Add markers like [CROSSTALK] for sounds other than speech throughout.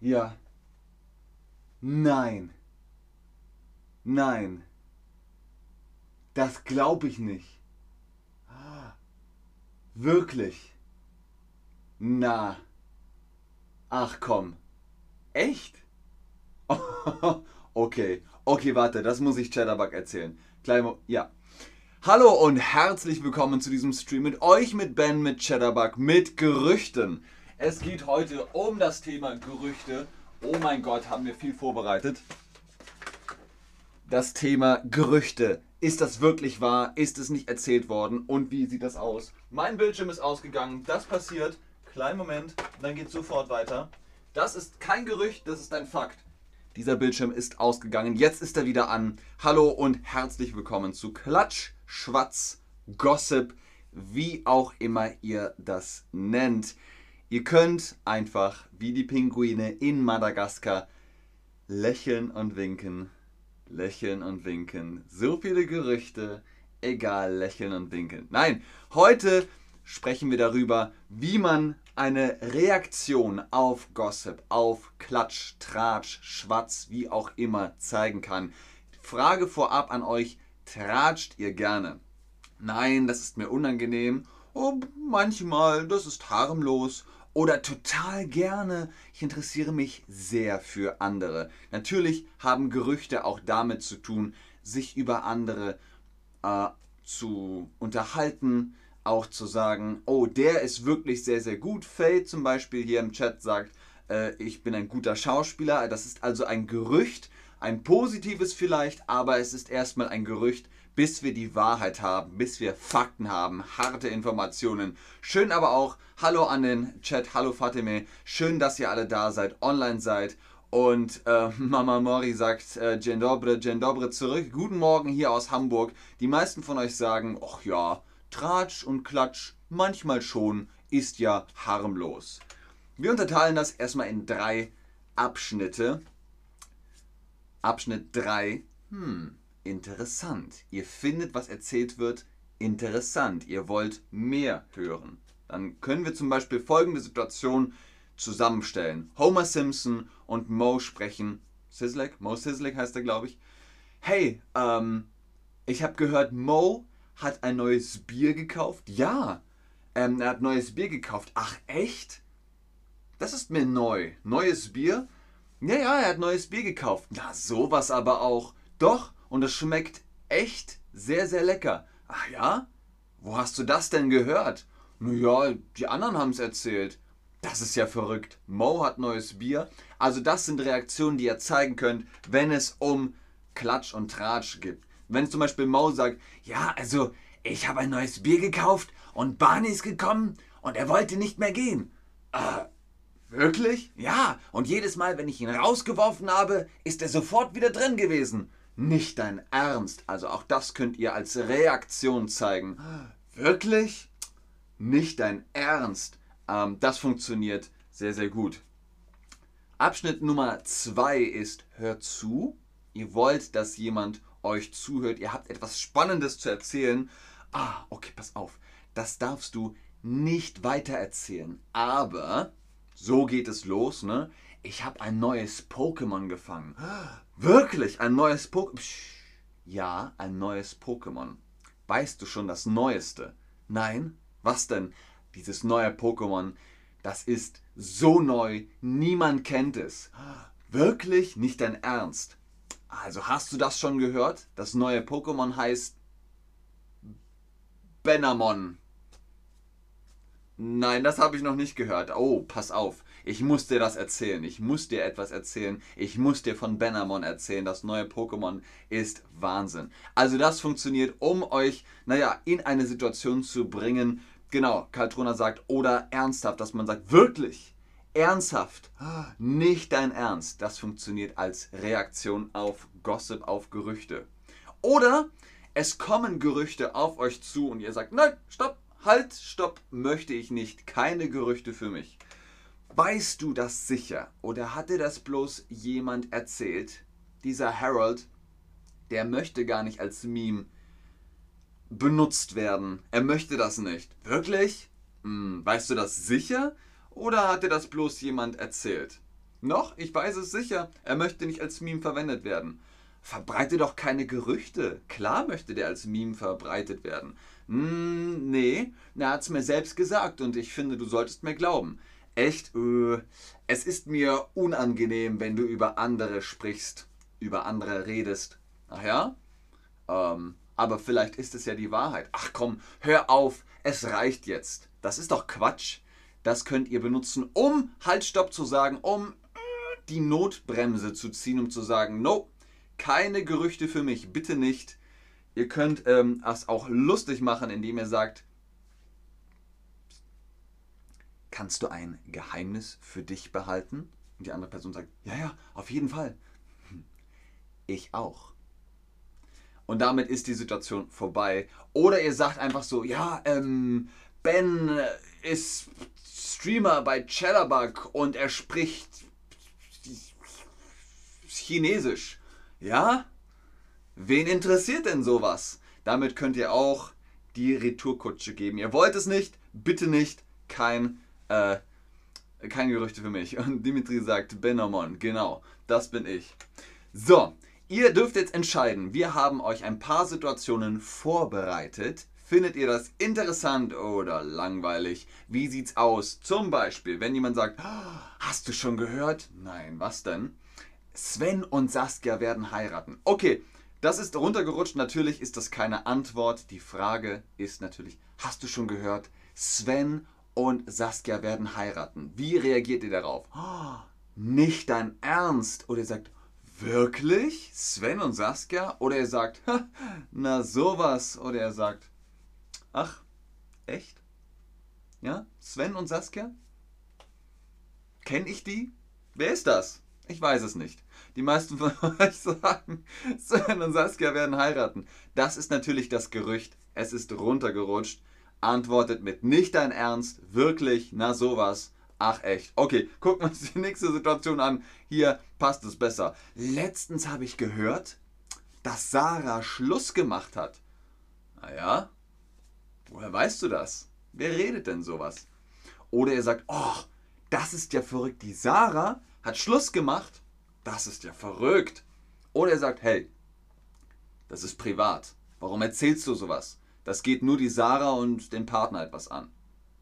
Ja. Nein. Nein. Das glaube ich nicht. Wirklich. Na. Ach komm. Echt? [LAUGHS] okay. Okay, warte, das muss ich Chatterbug erzählen. Kleiner ja. Hallo und herzlich willkommen zu diesem Stream mit euch, mit Ben, mit Chatterbug, mit Gerüchten. Es geht heute um das Thema Gerüchte. Oh mein Gott, haben wir viel vorbereitet. Das Thema Gerüchte. Ist das wirklich wahr? Ist es nicht erzählt worden? Und wie sieht das aus? Mein Bildschirm ist ausgegangen. Das passiert. Kleinen Moment, dann geht sofort weiter. Das ist kein Gerücht, das ist ein Fakt. Dieser Bildschirm ist ausgegangen. Jetzt ist er wieder an. Hallo und herzlich willkommen zu Klatsch, Schwatz, Gossip, wie auch immer ihr das nennt. Ihr könnt einfach wie die Pinguine in Madagaskar lächeln und winken, lächeln und winken. So viele Gerüchte, egal, lächeln und winken. Nein, heute sprechen wir darüber, wie man eine Reaktion auf Gossip, auf Klatsch, Tratsch, Schwatz, wie auch immer zeigen kann. Frage vorab an euch, tratscht ihr gerne? Nein, das ist mir unangenehm. Oh, manchmal, das ist harmlos oder total gerne. Ich interessiere mich sehr für andere. Natürlich haben Gerüchte auch damit zu tun, sich über andere äh, zu unterhalten, auch zu sagen, oh, der ist wirklich sehr, sehr gut. Faye zum Beispiel hier im Chat sagt, äh, ich bin ein guter Schauspieler. Das ist also ein Gerücht, ein positives vielleicht, aber es ist erstmal ein Gerücht, bis wir die Wahrheit haben, bis wir Fakten haben, harte Informationen. Schön aber auch, hallo an den Chat, hallo Fatime, schön, dass ihr alle da seid, online seid. Und äh, [LAUGHS] Mama Mori sagt, äh, Dzień dobry, Dzień zurück. Guten Morgen hier aus Hamburg. Die meisten von euch sagen, ach ja, Tratsch und Klatsch, manchmal schon, ist ja harmlos. Wir unterteilen das erstmal in drei Abschnitte. Abschnitt 3. Hm, interessant. Ihr findet, was erzählt wird, interessant. Ihr wollt mehr hören. Dann können wir zum Beispiel folgende Situation zusammenstellen. Homer Simpson und Mo sprechen. Sizzlek? Mo Sizzlek heißt er, glaube ich. Hey, ähm, ich habe gehört, Mo hat ein neues Bier gekauft. Ja, ähm, er hat neues Bier gekauft. Ach, echt? Das ist mir neu. Neues Bier? Ja, ja, er hat neues Bier gekauft. Na, sowas aber auch. Doch, und es schmeckt echt sehr, sehr lecker. Ach ja? Wo hast du das denn gehört? Naja, die anderen haben es erzählt. Das ist ja verrückt. Mo hat neues Bier. Also das sind Reaktionen, die ihr zeigen könnt, wenn es um Klatsch und Tratsch geht. Wenn zum Beispiel Mo sagt, ja, also ich habe ein neues Bier gekauft und Barney ist gekommen und er wollte nicht mehr gehen. Äh, wirklich? Ja, und jedes Mal, wenn ich ihn rausgeworfen habe, ist er sofort wieder drin gewesen. Nicht dein Ernst. Also auch das könnt ihr als Reaktion zeigen. Wirklich? Nicht dein Ernst. Ähm, das funktioniert sehr, sehr gut. Abschnitt Nummer zwei ist, hört zu. Ihr wollt, dass jemand euch zuhört. Ihr habt etwas Spannendes zu erzählen. Ah, okay, pass auf. Das darfst du nicht weiter erzählen. Aber so geht es los, ne? Ich habe ein neues Pokémon gefangen. Wirklich, ein neues Pokémon? Ja, ein neues Pokémon. Weißt du schon das Neueste? Nein? Was denn? Dieses neue Pokémon, das ist so neu, niemand kennt es. Wirklich? Nicht dein Ernst? Also hast du das schon gehört? Das neue Pokémon heißt Benamon. Nein, das habe ich noch nicht gehört. Oh, pass auf. Ich muss dir das erzählen. Ich muss dir etwas erzählen. Ich muss dir von Benamon erzählen. Das neue Pokémon ist Wahnsinn. Also das funktioniert, um euch, naja, in eine Situation zu bringen. Genau, Kaltrona sagt, oder ernsthaft, dass man sagt, wirklich, ernsthaft, nicht dein Ernst. Das funktioniert als Reaktion auf Gossip, auf Gerüchte. Oder es kommen Gerüchte auf euch zu und ihr sagt, nein, stopp, halt, stopp, möchte ich nicht. Keine Gerüchte für mich. Weißt du das sicher? Oder hat dir das bloß jemand erzählt? Dieser Harold, der möchte gar nicht als Meme benutzt werden. Er möchte das nicht. Wirklich? Hm, weißt du das sicher? Oder hat dir das bloß jemand erzählt? Noch? Ich weiß es sicher. Er möchte nicht als Meme verwendet werden. Verbreite doch keine Gerüchte. Klar möchte der als Meme verbreitet werden. Hm, nee, er hat es mir selbst gesagt und ich finde, du solltest mir glauben. Echt, äh, es ist mir unangenehm, wenn du über andere sprichst, über andere redest. Ach ja? Ähm, aber vielleicht ist es ja die Wahrheit. Ach komm, hör auf, es reicht jetzt. Das ist doch Quatsch. Das könnt ihr benutzen, um Halt, Stopp zu sagen, um äh, die Notbremse zu ziehen, um zu sagen, no, keine Gerüchte für mich, bitte nicht. Ihr könnt ähm, es auch lustig machen, indem ihr sagt, kannst du ein Geheimnis für dich behalten? Und die andere Person sagt, ja, ja, auf jeden Fall. Ich auch. Und damit ist die Situation vorbei. Oder ihr sagt einfach so, ja, ähm, Ben ist Streamer bei Chatterbug und er spricht Chinesisch. Ja? Wen interessiert denn sowas? Damit könnt ihr auch die Retourkutsche geben. Ihr wollt es nicht, bitte nicht, kein, äh, kein Gerüchte für mich. Und Dimitri sagt, Benomon, genau, das bin ich. So, ihr dürft jetzt entscheiden. Wir haben euch ein paar Situationen vorbereitet. Findet ihr das interessant oder langweilig? Wie sieht's aus? Zum Beispiel, wenn jemand sagt, hast du schon gehört? Nein, was denn? Sven und Saskia werden heiraten. Okay, das ist runtergerutscht. Natürlich ist das keine Antwort. Die Frage ist natürlich, hast du schon gehört? Sven und Saskia werden heiraten. Wie reagiert ihr darauf? Oh, nicht dein Ernst. Oder ihr sagt, wirklich? Sven und Saskia? Oder ihr sagt, [LAUGHS] na sowas. Oder er sagt, Ach, echt? Ja? Sven und Saskia? Kenn ich die? Wer ist das? Ich weiß es nicht. Die meisten von [LAUGHS] euch sagen, Sven und Saskia werden heiraten. Das ist natürlich das Gerücht. Es ist runtergerutscht. Antwortet mit nicht dein Ernst, wirklich, na sowas. Ach echt. Okay, gucken wir uns die nächste Situation an. Hier passt es besser. Letztens habe ich gehört, dass Sarah Schluss gemacht hat. Naja, Woher weißt du das? Wer redet denn sowas? Oder er sagt, oh, das ist ja verrückt. Die Sarah hat Schluss gemacht. Das ist ja verrückt. Oder er sagt, hey, das ist privat. Warum erzählst du sowas? Das geht nur die Sarah und den Partner etwas an.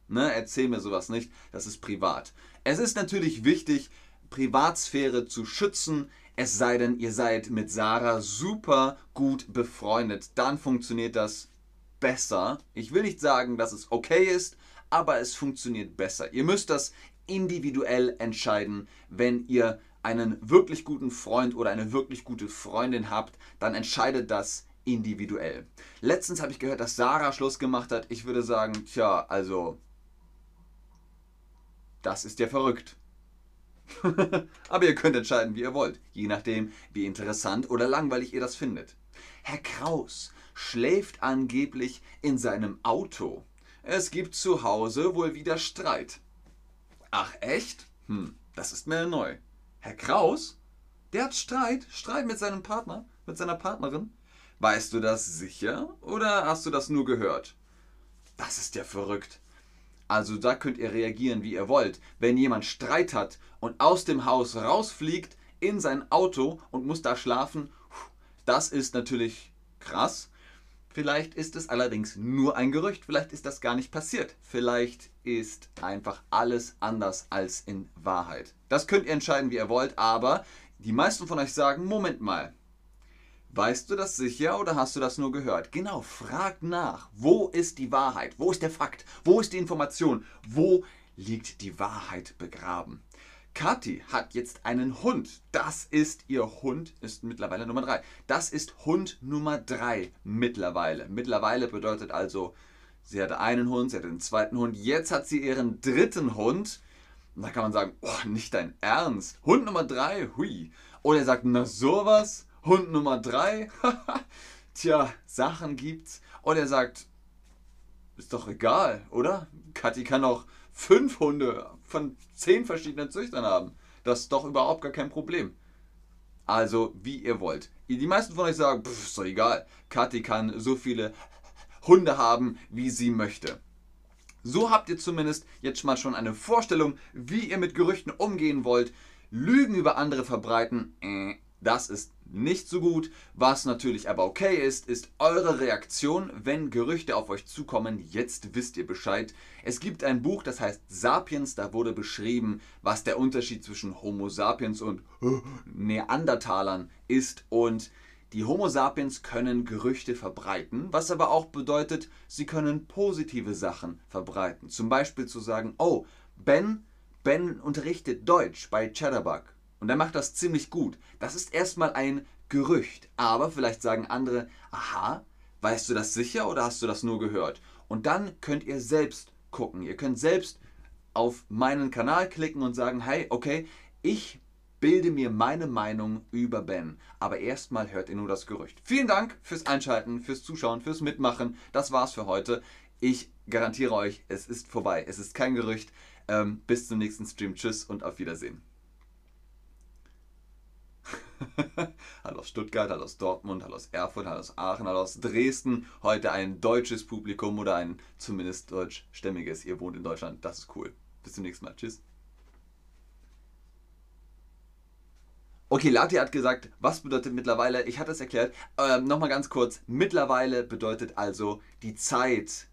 Ne, erzähl mir sowas nicht, das ist privat. Es ist natürlich wichtig, Privatsphäre zu schützen, es sei denn, ihr seid mit Sarah super gut befreundet. Dann funktioniert das besser. Ich will nicht sagen, dass es okay ist, aber es funktioniert besser. Ihr müsst das individuell entscheiden. Wenn ihr einen wirklich guten Freund oder eine wirklich gute Freundin habt, dann entscheidet das individuell. Letztens habe ich gehört, dass Sarah Schluss gemacht hat. Ich würde sagen, tja, also, das ist ja verrückt. [LAUGHS] Aber ihr könnt entscheiden, wie ihr wollt, je nachdem, wie interessant oder langweilig ihr das findet. Herr Kraus, schläft angeblich in seinem Auto. Es gibt zu Hause wohl wieder Streit. Ach echt? Hm, das ist mir neu. Herr Kraus? Der hat Streit? Streit mit seinem Partner? Mit seiner Partnerin? Weißt du das sicher oder hast du das nur gehört? Das ist ja verrückt. Also da könnt ihr reagieren, wie ihr wollt. Wenn jemand Streit hat und aus dem Haus rausfliegt in sein Auto und muss da schlafen, das ist natürlich krass. Vielleicht ist es allerdings nur ein Gerücht, vielleicht ist das gar nicht passiert. Vielleicht ist einfach alles anders als in Wahrheit. Das könnt ihr entscheiden, wie ihr wollt, aber die meisten von euch sagen, Moment mal, weißt du das sicher oder hast du das nur gehört? Genau, fragt nach, wo ist die Wahrheit? Wo ist der Fakt? Wo ist die Information? Wo liegt die Wahrheit begraben? Kathi hat jetzt einen Hund. Das ist ihr Hund, ist mittlerweile Nummer 3. Das ist Hund Nummer 3 mittlerweile. Mittlerweile bedeutet also, sie hatte einen Hund, sie hatte einen zweiten Hund, jetzt hat sie ihren dritten Hund. Und da kann man sagen, oh, nicht dein Ernst. Hund Nummer 3, hui. Oder er sagt, na sowas, Hund Nummer 3. [LAUGHS] Tja, Sachen gibt's. Oder er sagt, ist doch egal, oder? Kathi kann auch fünf Hunde von zehn verschiedenen Züchtern haben. Das ist doch überhaupt gar kein Problem. Also, wie ihr wollt. Die meisten von euch sagen, pff, ist doch egal. Kathi kann so viele Hunde haben, wie sie möchte. So habt ihr zumindest jetzt mal schon eine Vorstellung, wie ihr mit Gerüchten umgehen wollt, Lügen über andere verbreiten, äh, das ist nicht so gut. Was natürlich aber okay ist, ist eure Reaktion, wenn Gerüchte auf euch zukommen. Jetzt wisst ihr Bescheid. Es gibt ein Buch, das heißt Sapiens. Da wurde beschrieben, was der Unterschied zwischen Homo sapiens und äh, Neandertalern ist. Und die Homo sapiens können Gerüchte verbreiten, was aber auch bedeutet, sie können positive Sachen verbreiten. Zum Beispiel zu sagen, oh, Ben, Ben unterrichtet Deutsch bei Chatterbug. Und er macht das ziemlich gut. Das ist erstmal ein Gerücht. Aber vielleicht sagen andere, aha, weißt du das sicher oder hast du das nur gehört? Und dann könnt ihr selbst gucken. Ihr könnt selbst auf meinen Kanal klicken und sagen, hey, okay, ich bilde mir meine Meinung über Ben. Aber erstmal hört ihr nur das Gerücht. Vielen Dank fürs Einschalten, fürs Zuschauen, fürs Mitmachen. Das war's für heute. Ich garantiere euch, es ist vorbei. Es ist kein Gerücht. Ähm, bis zum nächsten Stream. Tschüss und auf Wiedersehen. [LAUGHS] hallo aus Stuttgart, hallo aus Dortmund, hallo aus Erfurt, hallo aus Aachen, hallo aus Dresden. Heute ein deutsches Publikum oder ein zumindest deutschstämmiges. Ihr wohnt in Deutschland, das ist cool. Bis zum nächsten Mal. Tschüss. Okay, Lati hat gesagt, was bedeutet mittlerweile? Ich hatte es erklärt. Ähm, Nochmal ganz kurz. Mittlerweile bedeutet also, die Zeit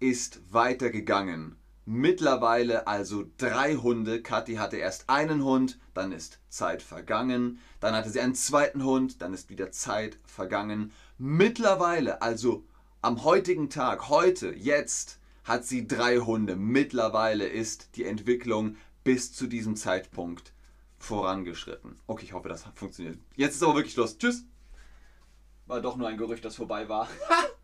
ist weitergegangen. Mittlerweile also drei Hunde. Kathi hatte erst einen Hund, dann ist Zeit vergangen. Dann hatte sie einen zweiten Hund, dann ist wieder Zeit vergangen. Mittlerweile, also am heutigen Tag, heute, jetzt, hat sie drei Hunde. Mittlerweile ist die Entwicklung bis zu diesem Zeitpunkt vorangeschritten. Okay, ich hoffe, das funktioniert. Jetzt ist aber wirklich Schluss. Tschüss. War doch nur ein Gerücht, das vorbei war. [LAUGHS]